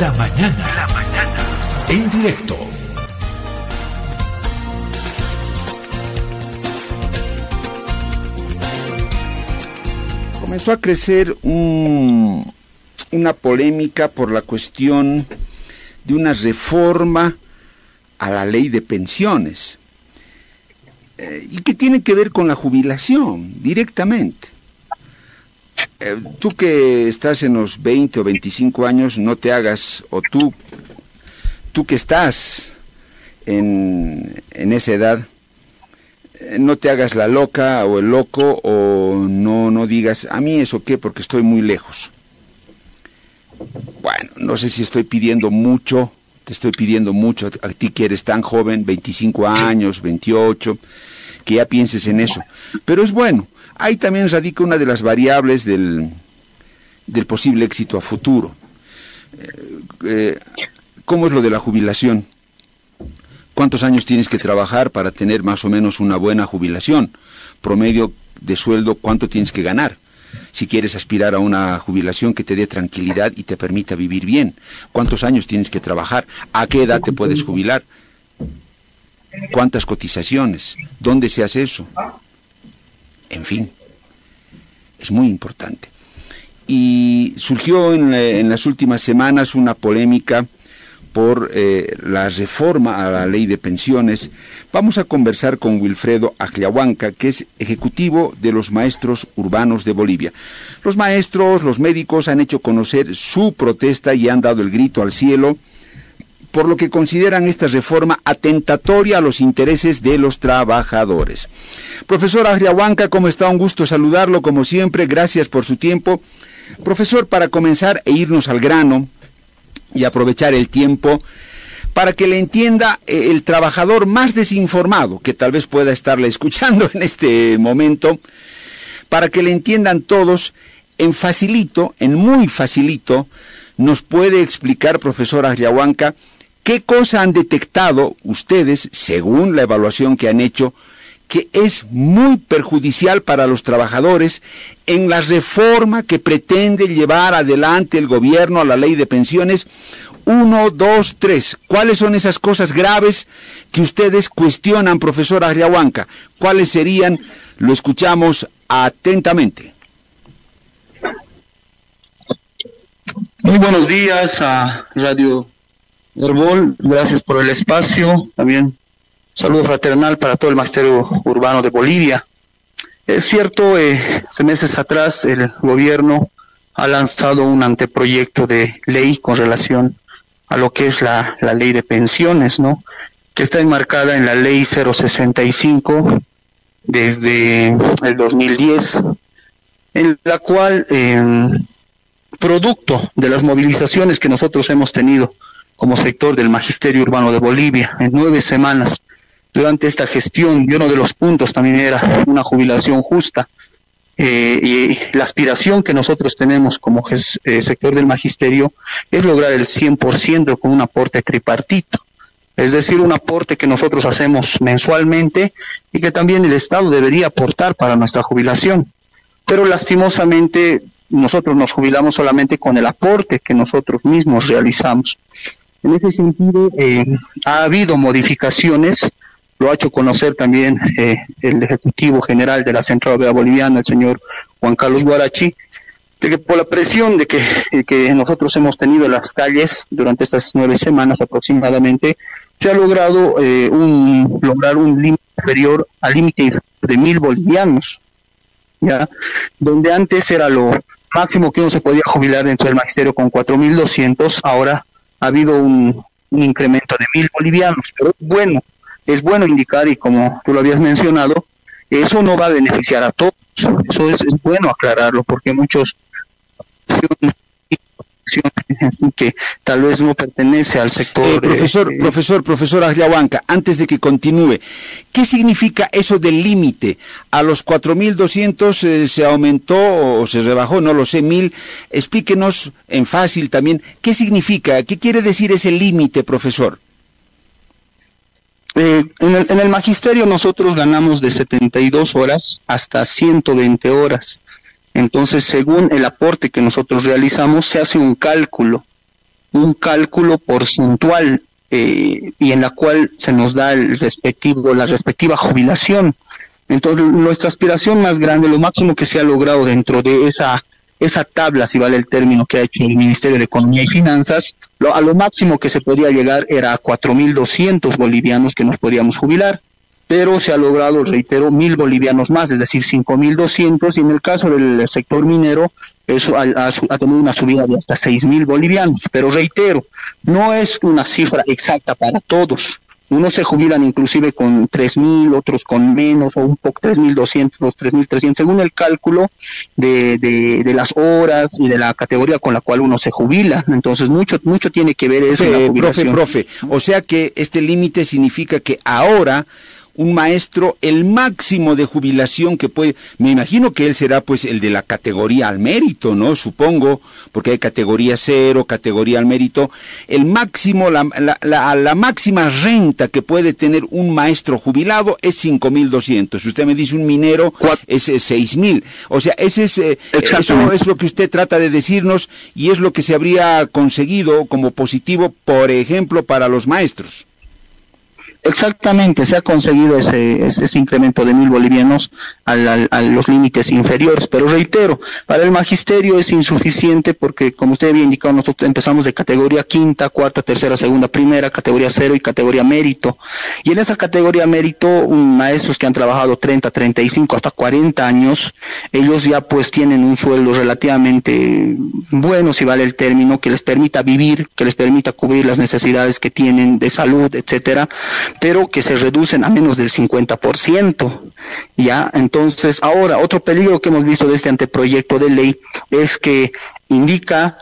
La mañana. La mañana. En directo. Comenzó a crecer un, una polémica por la cuestión de una reforma a la ley de pensiones eh, y que tiene que ver con la jubilación directamente. Eh, tú que estás en los 20 o 25 años, no te hagas, o tú, tú que estás en, en esa edad, eh, no te hagas la loca o el loco o no, no digas, a mí eso qué, porque estoy muy lejos. Bueno, no sé si estoy pidiendo mucho, te estoy pidiendo mucho a ti que eres tan joven, 25 años, 28, que ya pienses en eso. Pero es bueno, ahí también radica una de las variables del, del posible éxito a futuro. Eh, eh, ¿Cómo es lo de la jubilación? ¿Cuántos años tienes que trabajar para tener más o menos una buena jubilación? Promedio de sueldo, ¿cuánto tienes que ganar? si quieres aspirar a una jubilación que te dé tranquilidad y te permita vivir bien. ¿Cuántos años tienes que trabajar? ¿A qué edad te puedes jubilar? ¿Cuántas cotizaciones? ¿Dónde se hace eso? En fin, es muy importante. Y surgió en, en las últimas semanas una polémica por eh, la reforma a la ley de pensiones, vamos a conversar con Wilfredo Agliahuanca, que es ejecutivo de los maestros urbanos de Bolivia. Los maestros, los médicos han hecho conocer su protesta y han dado el grito al cielo por lo que consideran esta reforma atentatoria a los intereses de los trabajadores. Profesor Agliahuanca, ¿cómo está? Un gusto saludarlo como siempre. Gracias por su tiempo. Profesor, para comenzar e irnos al grano, y aprovechar el tiempo para que le entienda eh, el trabajador más desinformado que tal vez pueda estarle escuchando en este momento, para que le entiendan todos en facilito, en muy facilito, nos puede explicar, profesor Ayahuanca, qué cosa han detectado ustedes, según la evaluación que han hecho, que es muy perjudicial para los trabajadores en la reforma que pretende llevar adelante el gobierno a la ley de pensiones. Uno, dos, tres. ¿Cuáles son esas cosas graves que ustedes cuestionan, profesor Agriahuanca? ¿Cuáles serían? Lo escuchamos atentamente. Muy buenos días a Radio Herbol. Gracias por el espacio. También Saludo fraternal para todo el Magisterio Urbano de Bolivia. Es cierto, eh, hace meses atrás el gobierno ha lanzado un anteproyecto de ley con relación a lo que es la, ley de pensiones, ¿no? Que está enmarcada en la ley 065 desde el 2010, en la cual, em, producto de las movilizaciones que nosotros hemos tenido como sector del Magisterio Urbano de Bolivia, en nueve semanas durante esta gestión y uno de los puntos también era una jubilación justa. Eh, y la aspiración que nosotros tenemos como eh, sector del magisterio es lograr el 100% con un aporte tripartito, es decir, un aporte que nosotros hacemos mensualmente y que también el Estado debería aportar para nuestra jubilación. Pero lastimosamente nosotros nos jubilamos solamente con el aporte que nosotros mismos realizamos. En ese sentido, eh, ha habido modificaciones. Lo ha hecho conocer también eh, el Ejecutivo General de la Central Obrera Boliviana, el señor Juan Carlos Guarachi, de que por la presión de que, nosotros hemos tenido en las calles durante estas nueve semanas aproximadamente, se ha logrado eh, un, lograr un límite superior al límite de mil bolivianos, ya, donde antes era lo máximo que uno se podía jubilar dentro del magisterio con cuatro mil doscientos, ahora ha habido un, incremento de mil bolivianos, pero bueno, es bueno indicar, y como tú lo habías mencionado, eso no va a beneficiar a todos. Eso es, bueno aclararlo, porque muchos que tal vez no pertenece al sector. Eh, profesor, eh, profesor, profesor Agliahuanca, antes de que continúe, ¿qué significa eso del límite? A los 4.200 eh, se aumentó o se rebajó, no lo sé, mil. Explíquenos en fácil también, ¿qué significa? ¿Qué quiere decir ese límite, profesor? Eh, en, el, en, el, magisterio nosotros ganamos de 72 horas hasta 120 horas. Entonces, según el aporte que nosotros realizamos, se hace un cálculo. un cálculo porcentual eh, y en la cual se nos da el respectivo, la respectiva jubilación. Entonces, nuestra aspiración más grande, lo máximo que se ha logrado dentro de esa, esa tabla, si vale el término que ha hecho el Ministerio de Economía y Finanzas, lo, a lo máximo que se podía llegar era a 4.200 bolivianos que nos podíamos jubilar pero se ha logrado, reitero, mil bolivianos más, es decir, cinco mil doscientos, y en el caso del sector minero, eso ha, tenido una subida de hasta seis mil bolivianos. Pero reitero, no es una cifra exacta para todos. Unos se jubilan inclusive con tres mil, otros con menos, o un poco tres mil doscientos, tres mil trescientos, según el cálculo de, de, de, las horas y de la categoría con la cual uno se jubila. Entonces, mucho, mucho tiene que ver eso. profe, profe, o sea que este límite significa que ahora un maestro el máximo de jubilación que puede, me imagino que él será pues el de la categoría al mérito, ¿no? Supongo, porque hay categoría cero, categoría al mérito, el máximo, la, la, la, máxima renta que puede tener un maestro jubilado es 5.200. Si usted me dice un minero es 6.000. O sea, ese es, eh, eso es lo que usted trata de decirnos y es lo que se habría conseguido como positivo, por ejemplo, para los maestros. Exactamente, se ha conseguido ese, ese, incremento de mil bolivianos a los límites inferiores, pero reitero, para el magisterio es insuficiente porque, como usted había indicado, nosotros empezamos de categoría quinta, cuarta, tercera, segunda, primera, categoría cero y categoría mérito. Y en esa categoría mérito, maestros que han trabajado 30, 35, hasta 40 años, ellos ya pues tienen un sueldo relativamente bueno, si vale el término, que les permita vivir, que les permita cubrir las necesidades que tienen de salud, etcétera pero que se reducen a menos del 50%. Ya, entonces, ahora, otro peligro que hemos visto de este anteproyecto de ley es que indica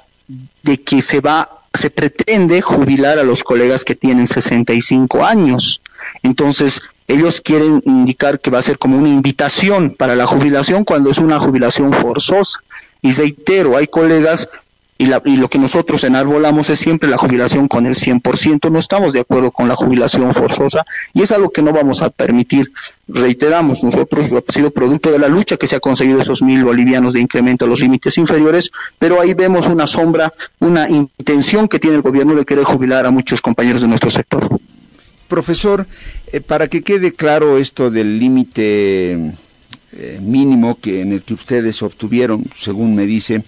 de que se va se pretende jubilar a los colegas que tienen 65 años. Entonces, ellos quieren indicar que va a ser como una invitación para la jubilación cuando es una jubilación forzosa. Y reitero, hay colegas y, lo que nosotros enarbolamos es siempre la jubilación con el 100%. No estamos de acuerdo con la jubilación forzosa y es algo que no vamos a permitir. Reiteramos, nosotros ha sido producto de la lucha que se ha conseguido esos mil bolivianos de incremento a los límites inferiores, pero ahí vemos una sombra, una intención que tiene el gobierno de querer jubilar a muchos compañeros de nuestro sector. Profesor, eh, para que quede claro esto del límite eh, mínimo que en el que ustedes obtuvieron, según me dice,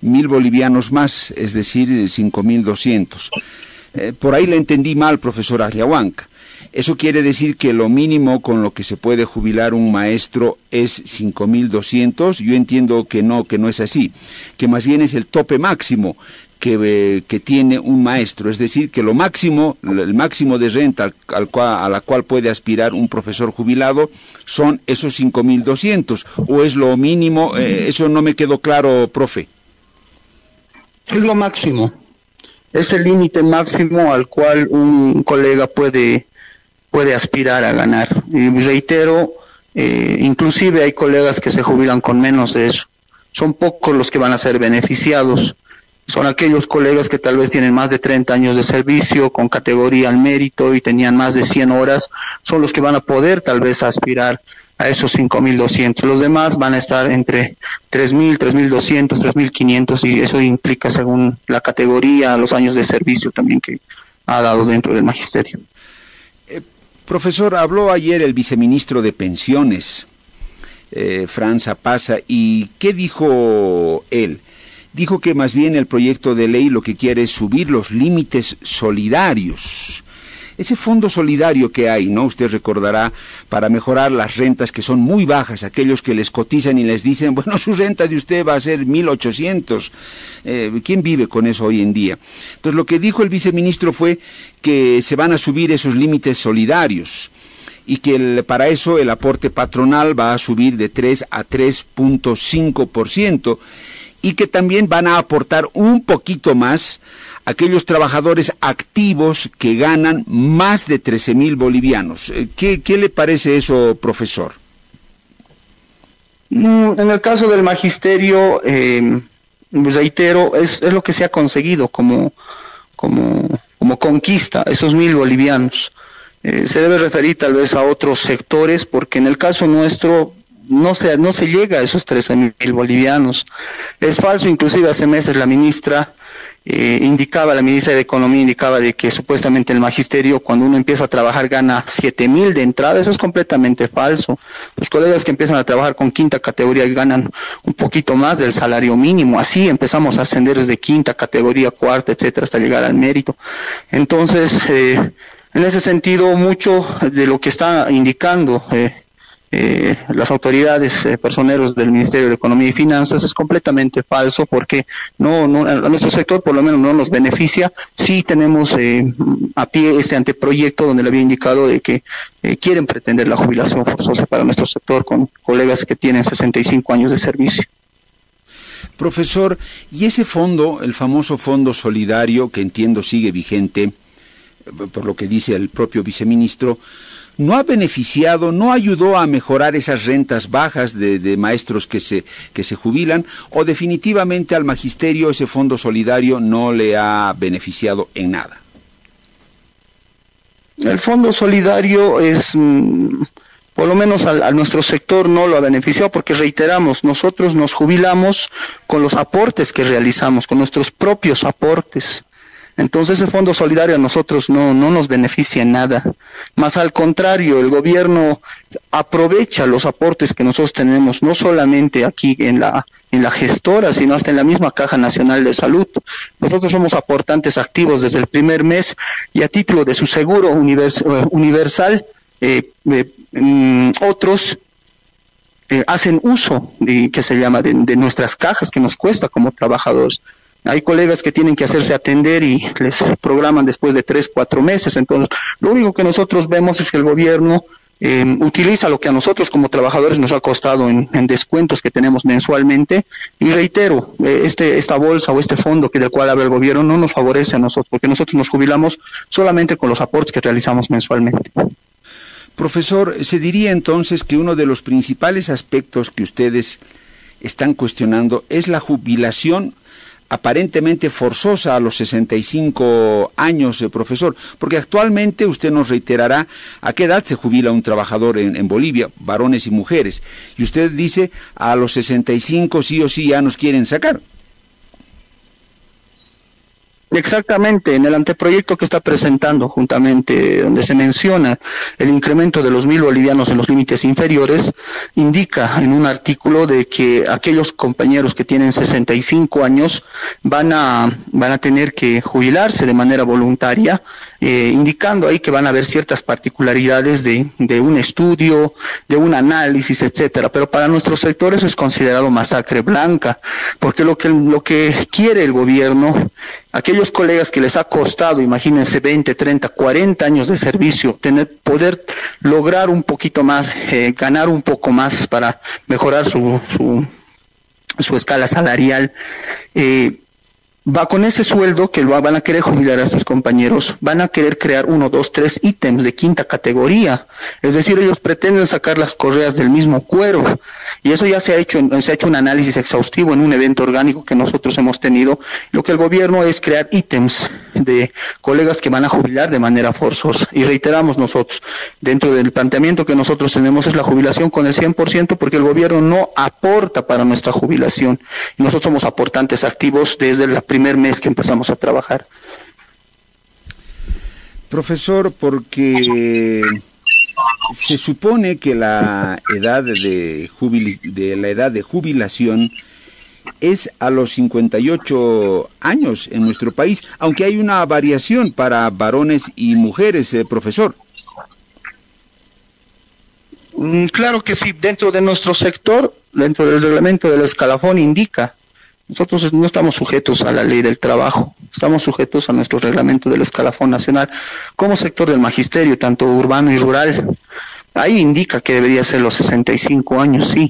mil bolivianos más, es decir, cinco mil doscientos. Eh, por ahí le entendí mal, profesor Agliahuanca. Eso quiere decir que lo mínimo con lo que se puede jubilar un maestro es 5.200. Yo entiendo que no, que no es así, que más bien es el tope máximo que, eh, que tiene un maestro. Es decir, que lo máximo, el máximo de renta a la cual puede aspirar un profesor jubilado son esos 5.200. ¿O es lo mínimo? Eh, eso no me quedó claro, profe es lo máximo, es el límite máximo al cual un colega puede, puede aspirar a ganar. Y reitero, eh, inclusive hay colegas que se jubilan con menos de eso. Son pocos los que van a ser beneficiados. Son aquellos colegas que tal vez tienen más de 30 años de servicio con categoría al mérito y tenían más de 100 horas. Son los que van a poder tal vez aspirar a esos 5.200. Los demás van a estar entre 3.000, 3.200, 3.500 y eso implica según la categoría, los años de servicio también que ha dado dentro del magisterio. Eh, profesor, habló ayer el viceministro de Pensiones, eh, Franz Apaza, y ¿qué dijo él? Dijo que más bien el proyecto de ley lo que quiere es subir los límites solidarios ese fondo solidario que hay, ¿no? Usted recordará, para mejorar las rentas que son muy bajas, aquellos que les cotizan y les dicen, bueno, su renta de usted va a ser 1.800. Eh, ¿Quién vive con eso hoy en día? Entonces, lo que dijo el viceministro fue que se van a subir esos límites solidarios y que para eso el aporte patronal va a subir de 3 a 3.5% y que también van a aportar un poquito más aquellos trabajadores activos que ganan más de 13 mil bolivianos. Eh, ¿Qué, ¿Qué, le parece eso, profesor? Mm, en el caso del magisterio, eh, reitero, es, es, lo que se ha conseguido como, como, como conquista, esos mil bolivianos. Eh, se debe referir tal vez a otros sectores, porque en el caso nuestro no se, no se llega a esos 13 mil bolivianos. Es falso, inclusive hace meses la ministra eh, indicaba, la ministra de Economía indicaba de que supuestamente el magisterio cuando uno empieza a trabajar gana siete mil de entrada, eso es completamente falso. Los colegas que empiezan a trabajar con quinta categoría ganan un poquito más del salario mínimo, así empezamos a ascender desde quinta categoría, cuarta, etcétera, hasta llegar al mérito. Entonces, eh, en ese sentido, mucho de lo que está indicando eh, eh, las autoridades eh, personeros del Ministerio de Economía y Finanzas es completamente falso porque no, no a nuestro sector por lo menos no nos beneficia. Sí tenemos eh, a pie este anteproyecto donde le había indicado de que eh, quieren pretender la jubilación forzosa para nuestro sector con colegas que tienen 65 años de servicio. Profesor, ¿y ese fondo, el famoso fondo solidario que entiendo sigue vigente, por lo que dice el propio viceministro, no ha beneficiado, no ayudó a mejorar esas rentas bajas de, maestros que se, que se jubilan, o definitivamente al magisterio ese fondo solidario no le ha beneficiado en nada? El fondo solidario es, mm, por lo menos a, a, nuestro sector no lo ha beneficiado porque reiteramos, nosotros nos jubilamos con los aportes que realizamos, con nuestros propios aportes. Entonces ese fondo solidario a nosotros no, no nos beneficia en nada. Más al contrario, el gobierno aprovecha los aportes que nosotros tenemos, no solamente aquí en la, en la gestora, sino hasta en la misma Caja Nacional de Salud. Nosotros somos aportantes activos desde el primer mes y a título de su seguro univers, universal, eh, eh, mm, otros eh, hacen uso de, que se llama de nuestras cajas que nos cuesta como trabajadores. Hay colegas que tienen que hacerse atender y les programan después de tres, cuatro meses. Entonces, lo único que nosotros vemos es que el gobierno eh, utiliza lo que a nosotros como trabajadores nos ha costado en, en descuentos que tenemos mensualmente. Y reitero, eh, este, esta bolsa o este fondo que del cual habla el gobierno no nos favorece a nosotros, porque nosotros nos jubilamos solamente con los aportes que realizamos mensualmente. Profesor, se diría entonces que uno de los principales aspectos que ustedes están cuestionando es la jubilación aparentemente forzosa a los 65 años, eh, profesor, porque actualmente usted nos reiterará a qué edad se jubila un trabajador en, en, Bolivia, varones y mujeres, y usted dice a los 65 sí o sí ya nos quieren sacar. Exactamente, en el anteproyecto que está presentando, juntamente donde se menciona el incremento de los mil bolivianos en los límites inferiores, indica en un artículo de que aquellos compañeros que tienen 65 años van a, van a tener que jubilarse de manera voluntaria, eh, indicando ahí que van a haber ciertas particularidades de, un estudio, de un análisis, etcétera. Pero para nuestro sector eso es considerado masacre blanca, porque lo que, lo que quiere el gobierno, aquellos aquellos colegas que les ha costado, imagínense, 20, 30, 40 años de servicio, tener, poder lograr un poquito más, eh, ganar un poco más para mejorar su, su, su escala salarial, eh, va con ese sueldo que lo van a querer jubilar a sus compañeros, van a querer crear uno, dos, tres ítems de quinta categoría. Es decir, ellos pretenden sacar las correas del mismo cuero. Y eso ya se ha hecho, se ha hecho un análisis exhaustivo en un evento orgánico que nosotros hemos tenido. Lo que el gobierno es crear ítems de colegas que van a jubilar de manera forzosa. Y reiteramos nosotros, dentro del planteamiento que nosotros tenemos es la jubilación con el 100% porque el gobierno no aporta para nuestra jubilación. Nosotros somos aportantes activos desde la primer mes que empezamos a trabajar. Profesor, porque se supone que la edad de, jubil de la edad de jubilación es a los 58 años en nuestro país, aunque hay una variación para varones y mujeres, eh, profesor. Mm, claro que sí, dentro de nuestro sector, dentro del reglamento del escalafón indica nosotros no estamos sujetos a la ley del trabajo, estamos sujetos a nuestro reglamento del escalafón nacional como sector del magisterio, tanto urbano y rural. Ahí indica que debería ser los 65 años, sí,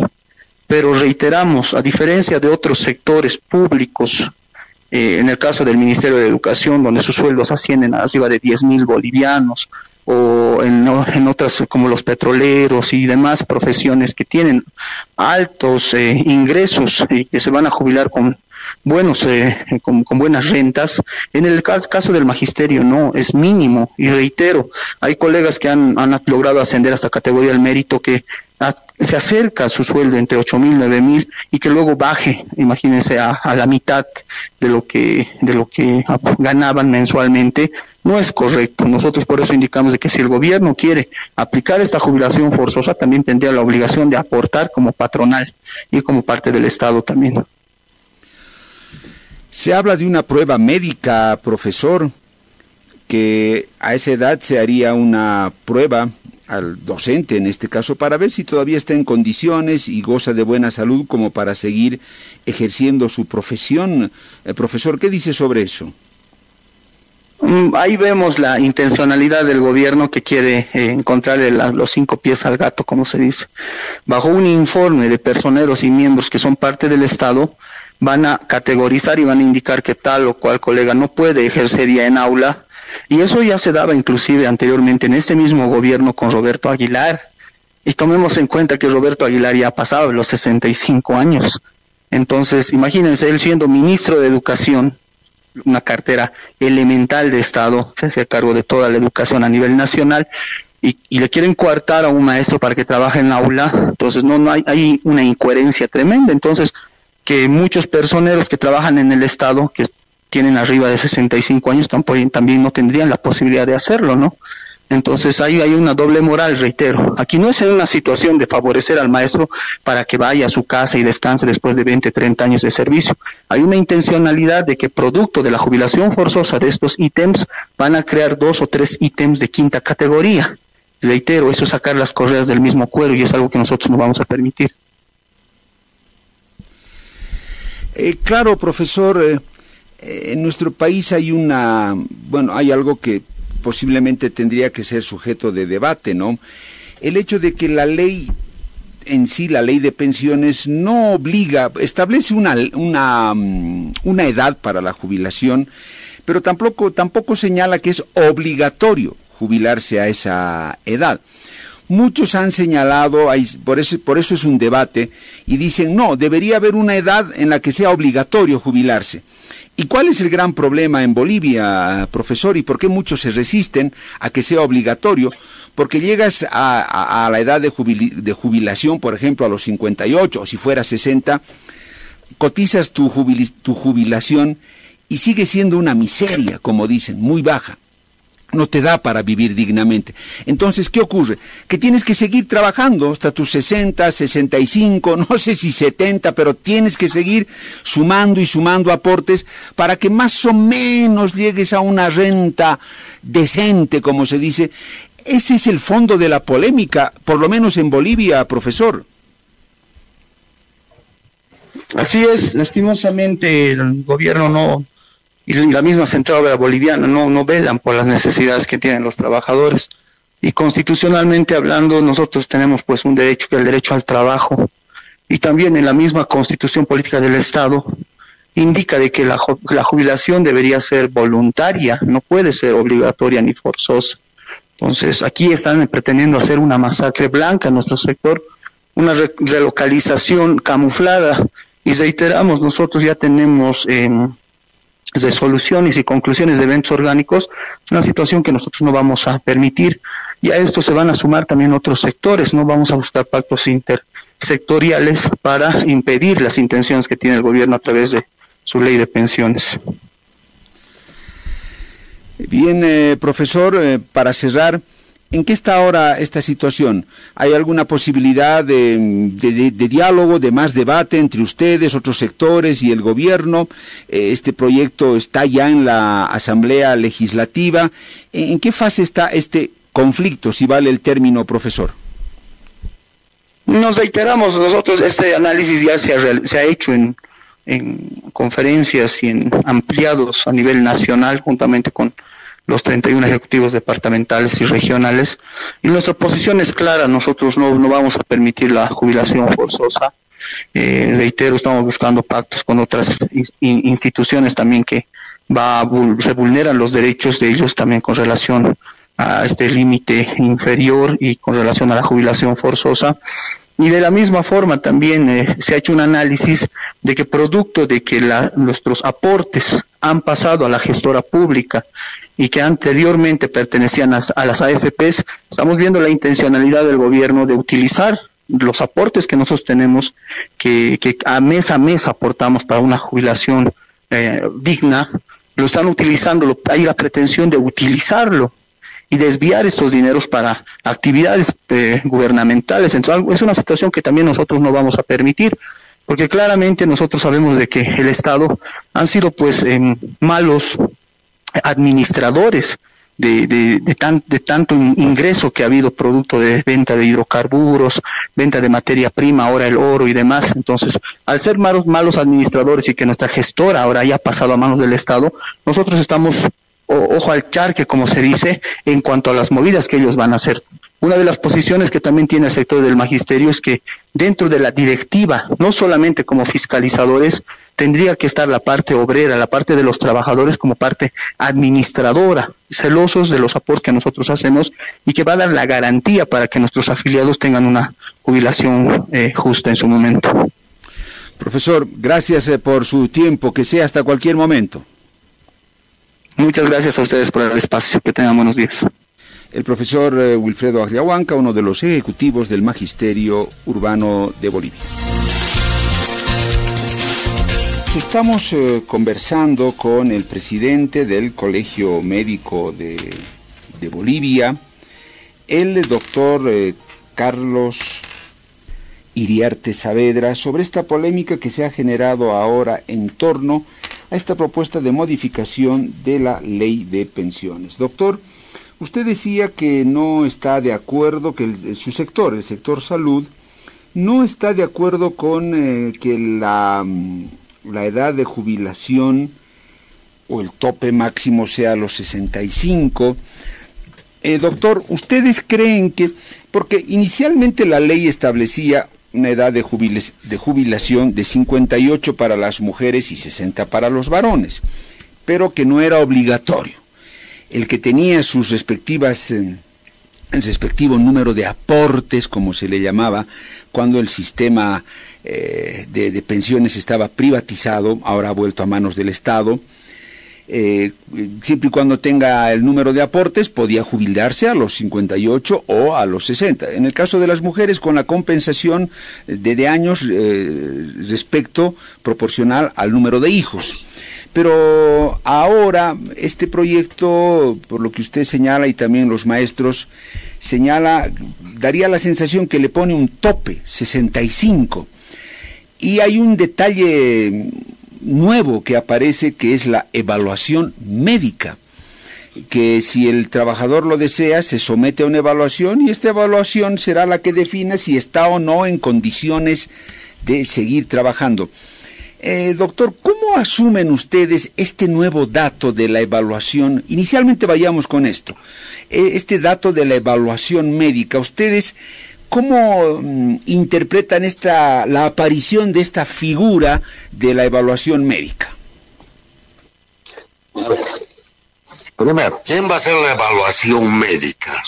pero reiteramos, a diferencia de otros sectores públicos, eh, en el caso del Ministerio de Educación, donde sus sueldos ascienden a arriba de 10 mil bolivianos, o en, en, otras como los petroleros y demás profesiones que tienen altos eh, ingresos y que se van a jubilar con buenos eh, con, con, buenas rentas en el caso del magisterio no es mínimo y reitero hay colegas que han, han logrado ascender hasta categoría del mérito que se acerca a su sueldo entre ocho mil, nueve mil y que luego baje, imagínense, a, la mitad de lo que de lo que ganaban mensualmente, no es correcto. Nosotros por eso indicamos de que si el gobierno quiere aplicar esta jubilación forzosa, también tendría la obligación de aportar como patronal y como parte del Estado también. Se habla de una prueba médica, profesor, que a esa edad se haría una prueba al docente en este caso para ver si todavía está en condiciones y goza de buena salud como para seguir ejerciendo su profesión. Eh, profesor, ¿qué dice sobre eso? Mm, ahí vemos la intencionalidad del gobierno que quiere eh, encontrarle los cinco pies al gato, como se dice. Bajo un informe de personeros y miembros que son parte del Estado, van a categorizar y van a indicar que tal o cual colega no puede ejercer ya en aula y eso ya se daba inclusive anteriormente en este mismo gobierno con Roberto Aguilar. Y tomemos en cuenta que Roberto Aguilar ya ha pasado los 65 años. Entonces, imagínense, él siendo ministro de Educación, una cartera elemental de Estado, se hace cargo de toda la educación a nivel nacional, y, le quieren coartar a un maestro para que trabaje en la aula, entonces no, no hay, hay una incoherencia tremenda. Entonces, que muchos personeros que trabajan en el Estado, que tienen arriba de 65 años también no tendrían la posibilidad de hacerlo, ¿no? Entonces ahí hay una doble moral, reitero. Aquí no es una situación de favorecer al maestro para que vaya a su casa y descanse después de 20, 30 años de servicio. Hay una intencionalidad de que producto de la jubilación forzosa de estos ítems van a crear dos o tres ítems de quinta categoría. Reitero, eso es sacar las correas del mismo cuero y es algo que nosotros no vamos a permitir. Eh, claro, profesor, eh, en nuestro país hay una, bueno, hay algo que posiblemente tendría que ser sujeto de debate, ¿no? El hecho de que la ley en sí, la ley de pensiones, no obliga, establece una, una, mm, una edad para la jubilación, pero tampoco, tampoco señala que es obligatorio jubilarse a esa edad. Muchos han señalado, por eso, por eso es un debate, y dicen, no, debería haber una edad en la que sea obligatorio jubilarse. ¿Y cuál es el gran problema en Bolivia, profesor? ¿Y por qué muchos se resisten a que sea obligatorio? Porque llegas a, la edad de, jubilación, por ejemplo, a los 58 o si fuera 60, cotizas tu jubilación y sigue siendo una miseria, como dicen, muy baja no te da para vivir dignamente. Entonces, ¿qué ocurre? Que tienes que seguir trabajando hasta tus 60, 65, no sé si 70, pero tienes que seguir sumando y sumando aportes para que más o menos llegues a una renta decente, como se dice. Ese es el fondo de la polémica, por lo menos en Bolivia, profesor. Así es, lastimosamente el gobierno no, y la misma central boliviana no, no velan por las necesidades que tienen los trabajadores. Y constitucionalmente hablando, nosotros tenemos pues un derecho que es el derecho al trabajo. Y también en la misma constitución política del Estado indica de que la, la jubilación debería ser voluntaria, no puede ser obligatoria ni forzosa. Entonces, aquí están pretendiendo hacer una masacre blanca en nuestro sector, una relocalización camuflada. Y reiteramos, nosotros ya tenemos eh, resoluciones y conclusiones de eventos orgánicos, una situación que nosotros no vamos a permitir. Y a esto se van a sumar también otros sectores, no vamos a buscar pactos intersectoriales para impedir las intenciones que tiene el gobierno a través de su ley de pensiones. Bien, eh, profesor, eh, para cerrar, ¿En qué está ahora esta situación? ¿Hay alguna posibilidad de, diálogo, de más debate entre ustedes, otros sectores y el gobierno? Eh, este proyecto está ya en la Asamblea Legislativa. ¿En qué fase está este conflicto, si vale el término, profesor? Nos reiteramos, nosotros este análisis ya se ha, hecho en, en conferencias y en ampliados a nivel nacional juntamente con los 31 ejecutivos departamentales y regionales. Y nuestra posición es clara, nosotros no, no vamos a permitir la jubilación forzosa. Eh, reitero, estamos buscando pactos con otras instituciones también que va se vulneran los derechos de ellos también con relación a este límite inferior y con relación a la jubilación forzosa. Y de la misma forma también eh, se ha hecho un análisis de que producto de que nuestros aportes han pasado a la gestora pública y que anteriormente pertenecían a, las AFPs, estamos viendo la intencionalidad del gobierno de utilizar los aportes que nosotros tenemos, que, que a mes a mes aportamos para una jubilación eh, digna, lo están utilizando, hay la pretensión de utilizarlo y desviar estos dineros para actividades eh, gubernamentales. Entonces, es una situación que también nosotros no vamos a permitir, porque claramente nosotros sabemos de que el Estado han sido pues em, malos administradores de, de, de, tanto ingreso que ha habido producto de venta de hidrocarburos, venta de materia prima, ahora el oro y demás. Entonces, al ser malos, malos administradores y que nuestra gestora ahora haya pasado a manos del Estado, nosotros estamos ojo al charque, como se dice, en cuanto a las movidas que ellos van a hacer. Una de las posiciones que también tiene el sector del magisterio es que dentro de la directiva, no solamente como fiscalizadores, tendría que estar la parte obrera, la parte de los trabajadores como parte administradora, celosos de los aportes que nosotros hacemos y que va a dar la garantía para que nuestros afiliados tengan una jubilación eh, justa en su momento. Profesor, gracias eh, por su tiempo, que sea hasta cualquier momento. Muchas gracias a ustedes por el espacio. Que tengan buenos días. El profesor eh, Wilfredo Agriahuanca, uno de los ejecutivos del Magisterio Urbano de Bolivia. Estamos eh, conversando con el presidente del Colegio Médico de, Bolivia, el doctor eh, Carlos Iriarte Saavedra, sobre esta polémica que se ha generado ahora en torno a esta propuesta de modificación de la ley de pensiones. Doctor, usted decía que no está de acuerdo, que su sector, el sector salud, no está de acuerdo con eh, que la, mm, la edad de jubilación o el tope máximo sea los 65. Eh, doctor, ¿ustedes creen que, porque inicialmente la ley establecía una edad de, de jubilación de 58 para las mujeres y 60 para los varones, pero que no era obligatorio. El que tenía sus respectivas, eh, el respectivo número de aportes, como se le llamaba, cuando el sistema eh, de pensiones estaba privatizado, ahora ha vuelto a manos del Estado, eh, siempre y cuando tenga el número de aportes, podía jubilarse a los 58 o a los 60. En el caso de las mujeres, con la compensación de, años eh, respecto proporcional al número de hijos. Pero ahora este proyecto, por lo que usted señala y también los maestros, señala, daría la sensación que le pone un tope, 65. Y hay un detalle nuevo que aparece que es la evaluación médica que si el trabajador lo desea, se somete a una evaluación y esta evaluación será la que defina si está o no en condiciones de seguir trabajando. Eh, doctor, ¿cómo asumen ustedes este nuevo dato de la evaluación? Inicialmente vayamos con esto. Eh, este dato de la evaluación médica, ¿ustedes ¿Cómo mm, interpretan esta, la aparición de esta figura de la evaluación médica? Primero, ¿quién va a hacer la evaluación médica?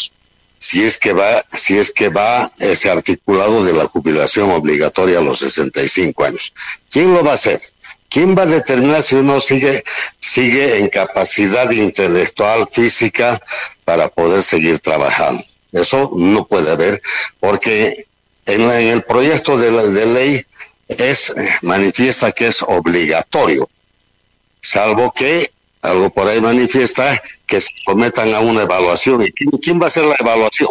Si es que va, si es que va ese articulado de la jubilación obligatoria a los 65 años. ¿Quién lo va a hacer? ¿Quién va a determinar si uno sigue, sigue en capacidad intelectual, física, para poder seguir trabajando? Eso no puede haber, porque en, el proyecto de, ley es manifiesta que es obligatorio, salvo que algo por ahí manifiesta que se sometan a una evaluación. ¿Y quién, va a hacer la evaluación?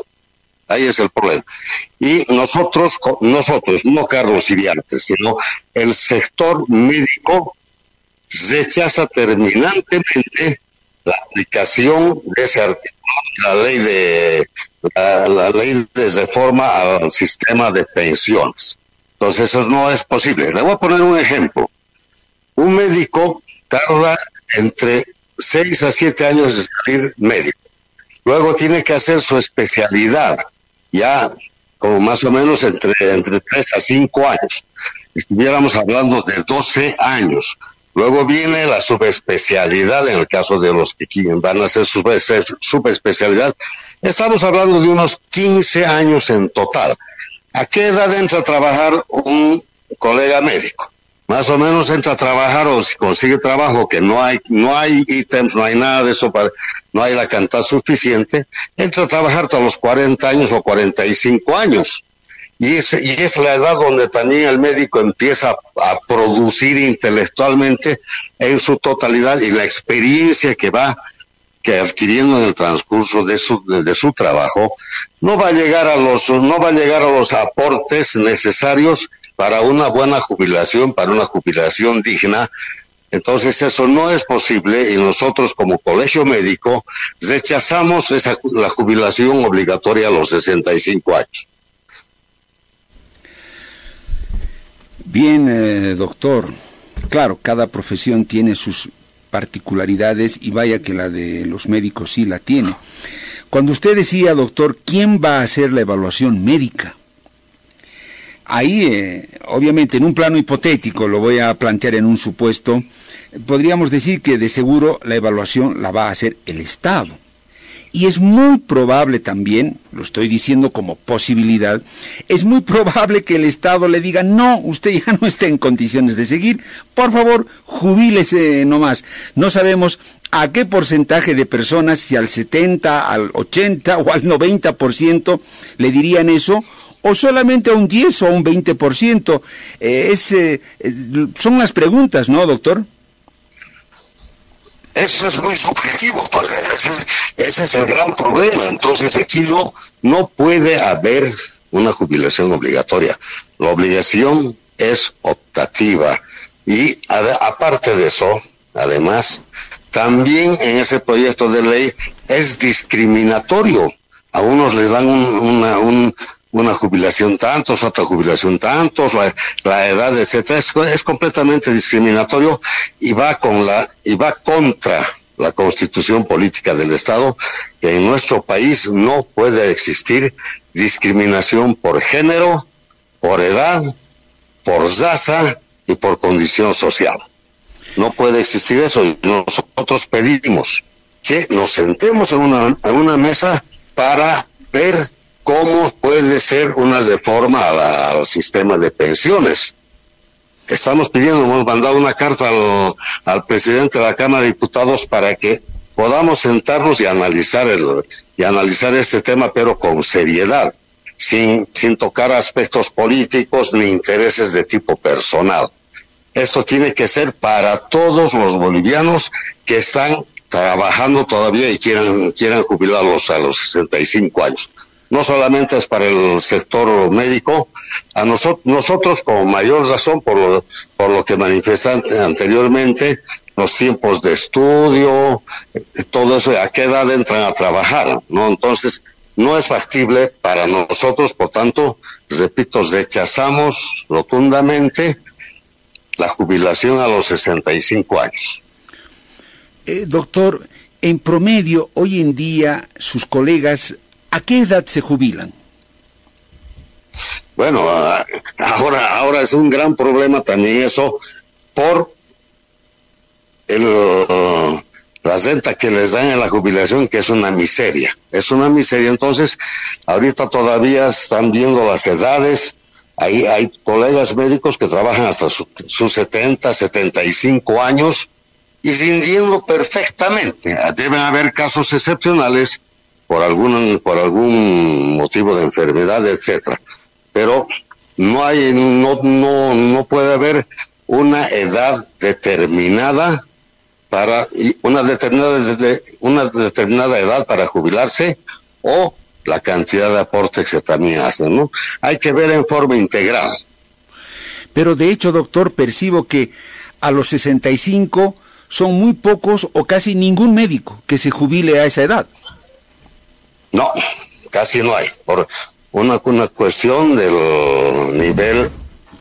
Ahí es el problema. Y nosotros, nosotros, no Carlos Iriarte, sino el sector médico rechaza terminantemente la aplicación de ese artículo, la ley de la, ley de reforma al sistema de pensiones. Entonces eso no es posible. Le voy a poner un ejemplo. Un médico tarda entre 6 a 7 años de salir médico. Luego tiene que hacer su especialidad, ya como más o menos entre, entre 3 a 5 años. Estuviéramos hablando de 12 años. Luego viene la subespecialidad en el caso de los que van a hacer su subespecialidad. Estamos hablando de unos 15 años en total. ¿A qué edad entra a trabajar un colega médico? Más o menos entra a trabajar o si consigue trabajo que no hay, no hay ítems, no hay nada de eso, para, no hay la cantidad suficiente, entra a trabajar hasta los 40 años o 45 años. Y es, y es la edad donde también el médico empieza a, producir intelectualmente en su totalidad y la experiencia que va que adquiriendo en el transcurso de su, de, su trabajo no va a llegar a los no va a llegar a los aportes necesarios para una buena jubilación para una jubilación digna entonces eso no es posible y nosotros como colegio médico rechazamos esa, la jubilación obligatoria a los 65 años. Bien, eh, doctor. Claro, cada profesión tiene sus particularidades y vaya que la de los médicos sí la tiene. Cuando usted decía, doctor, ¿quién va a hacer la evaluación médica? Ahí, eh, obviamente, en un plano hipotético, lo voy a plantear en un supuesto, podríamos decir que de seguro la evaluación la va a hacer el Estado. Y es muy probable también, lo estoy diciendo como posibilidad, es muy probable que el Estado le diga, no, usted ya no está en condiciones de seguir, por favor, jubílese nomás. No sabemos a qué porcentaje de personas, si al 70, al 80 o al 90% le dirían eso, o solamente a un 10 o a un 20%. Eh, es, eh, son las preguntas, ¿no, doctor? Eso es muy subjetivo, ese, es el gran problema. Entonces aquí no, no puede haber una jubilación obligatoria. La obligación es optativa. Y aparte de eso, además, también en ese proyecto de ley es discriminatorio. A unos les dan una, un, una jubilación tantos, otra jubilación tantos, la, edad, etcétera, es, completamente discriminatorio y va con la, y va contra la constitución política del Estado, que en nuestro país no puede existir discriminación por género, por edad, por raza y por condición social. No puede existir eso y nosotros pedimos que nos sentemos en una, en una mesa para ver cómo puede ser una reforma al, sistema de pensiones. Estamos pidiendo, hemos mandado una carta al, presidente de la Cámara de Diputados para que podamos sentarnos y analizar el, y analizar este tema, pero con seriedad, sin, sin tocar aspectos políticos ni intereses de tipo personal. Esto tiene que ser para todos los bolivianos que están trabajando todavía y quieran, quieran jubilarlos a los 65 años no solamente es para el sector médico, a nosotros, nosotros con mayor razón por lo, por lo que manifestan anteriormente, los tiempos de estudio, eh, todo eso, a qué edad entran a trabajar, ¿no? Entonces, no es factible para nosotros, por tanto, repito, rechazamos rotundamente la jubilación a los 65 años. Eh, doctor, en promedio, hoy en día, sus colegas ¿A qué edad se jubilan? Bueno, ah, ahora, ahora es un gran problema también eso por el, uh, la renta que les dan en la jubilación, que es una miseria. Es una miseria. Entonces, ahorita todavía están viendo las edades. Hay, hay colegas médicos que trabajan hasta sus 70, 75 años y rindiendo perfectamente. Deben haber casos excepcionales por algún, por algún motivo de enfermedad, etcétera. Pero no hay, no, no, no puede haber una edad determinada para una determinada una determinada edad para jubilarse o la cantidad de aportes que también hacen, ¿no? Hay que ver en forma integral. Pero de hecho, doctor, percibo que a los 65 son muy pocos o casi ningún médico que se jubile a esa edad. No, casi no hay. Por una, cuestión del nivel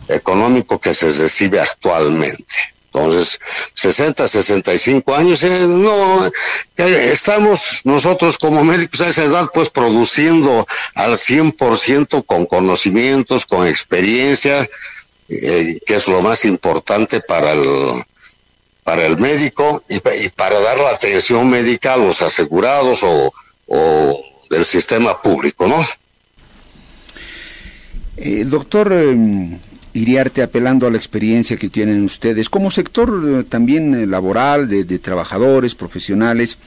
económico que se recibe actualmente. Entonces, 60, 65 años, eh, no, estamos nosotros como médicos a esa edad pues produciendo al 100% con conocimientos, con experiencia, eh, que es lo más importante para el, para el médico y, para dar la atención médica a los asegurados o del sistema público, ¿no? Eh, doctor eh, Iriarte, apelando a la experiencia que tienen ustedes, como sector eh, también laboral, de, trabajadores, profesionales,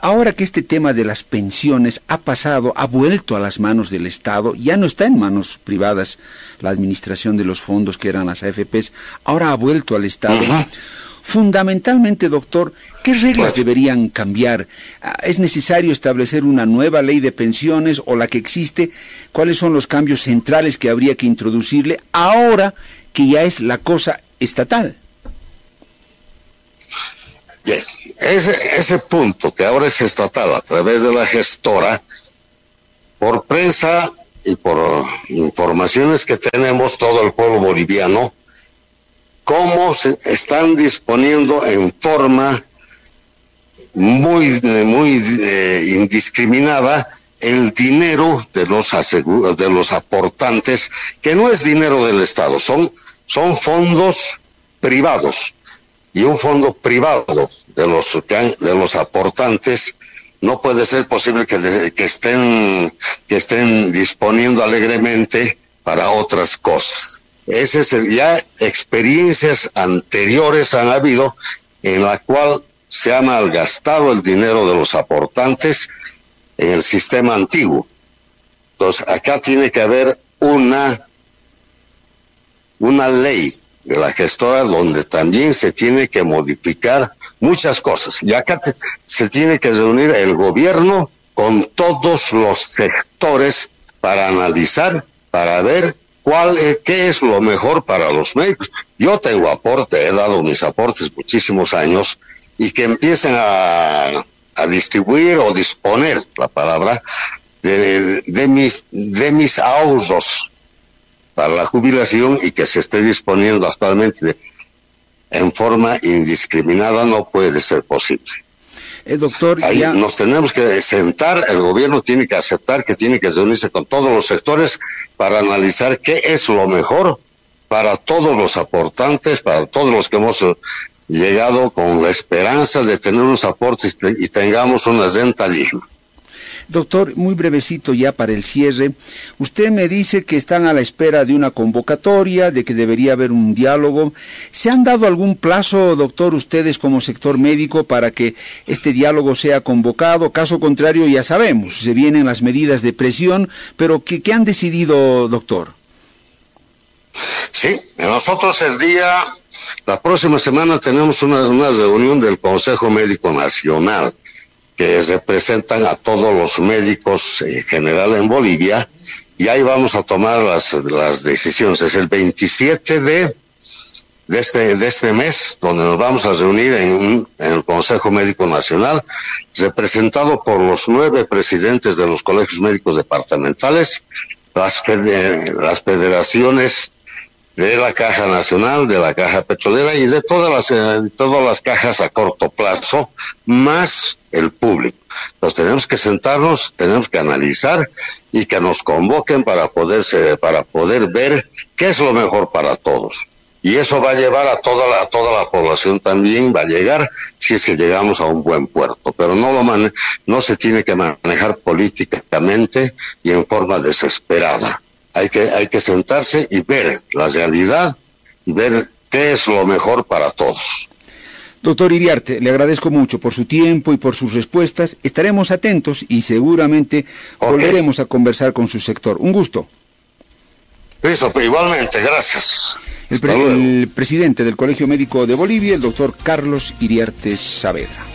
ahora que este tema de las pensiones ha pasado, ha vuelto a las manos del Estado, ya no está en manos privadas la administración de los fondos que eran las AFPs, ahora ha vuelto al Estado. Fundamentalmente, doctor, ¿qué reglas pues- deberían cambiar? Ah, ¿Es necesario establecer una nueva ley de pensiones o la que existe? ¿Cuáles son los cambios centrales que habría que introducirle ahora que ya es la cosa estatal? Bien, ese, ese punto que ahora es estatal a través de la gestora, por prensa y por informaciones que tenemos todo el pueblo boliviano, cómo se están disponiendo en forma muy, muy eh, indiscriminada el dinero de los de los aportantes, que no es dinero del Estado, son, son fondos privados. Y un fondo privado de los, de los aportantes no puede ser posible que, que, estén, que estén disponiendo alegremente para otras cosas. Ese es el, ya experiencias anteriores han habido en la cual se ha malgastado el dinero de los aportantes en el sistema antiguo. Entonces, acá tiene que haber una, una ley de la gestora donde también se tiene que modificar muchas cosas. Y acá se tiene que reunir el gobierno con todos los sectores para analizar, para ver cuál qué es lo mejor para los médicos. Yo tengo aporte, he dado mis aportes muchísimos años y que empiecen a, a distribuir o disponer la palabra de, de, mis de mis ahorros para la jubilación y que se esté disponiendo actualmente en forma indiscriminada no puede ser posible. Eh, doctor, Ahí nos tenemos que sentar, el gobierno tiene que aceptar que tiene que reunirse con todos los sectores para analizar qué es lo mejor para todos los aportantes, para todos los que hemos llegado con la esperanza de tener unos aportes y tengamos una renta digna. Doctor, muy brevecito ya para el cierre. Usted me dice que están a la espera de una convocatoria, de que debería haber un diálogo. ¿Se han dado algún plazo, doctor, ustedes como sector médico para que este diálogo sea convocado? Caso contrario, ya sabemos, se vienen las medidas de presión, pero ¿qué, han decidido, doctor? Sí, nosotros el día, la próxima semana tenemos una, una reunión del Consejo Médico Nacional que representan a todos los médicos en general en Bolivia y ahí vamos a tomar las, las decisiones. Es el 27 de, de, este, de este mes donde nos vamos a reunir en, en el Consejo Médico Nacional, representado por los nueve presidentes de los colegios médicos departamentales, las, las federaciones de la Caja Nacional, de la Caja Petrolera y de todas las, eh, todas las cajas a corto plazo, más el público. Entonces tenemos que sentarnos, tenemos que analizar y que nos convoquen para poderse, para poder ver qué es lo mejor para todos. Y eso va a llevar a toda la, toda la población también, va a llegar si es que llegamos a un buen puerto. Pero no lo no se tiene que manejar políticamente y en forma desesperada hay que, hay que sentarse y ver la realidad y ver qué es lo mejor para todos. Doctor Iriarte, le agradezco mucho por su tiempo y por sus respuestas. Estaremos atentos y seguramente volveremos a conversar con su sector. Un gusto. Listo, pues, igualmente, gracias. El, el presidente del Colegio Médico de Bolivia, el doctor Carlos Iriarte Saavedra.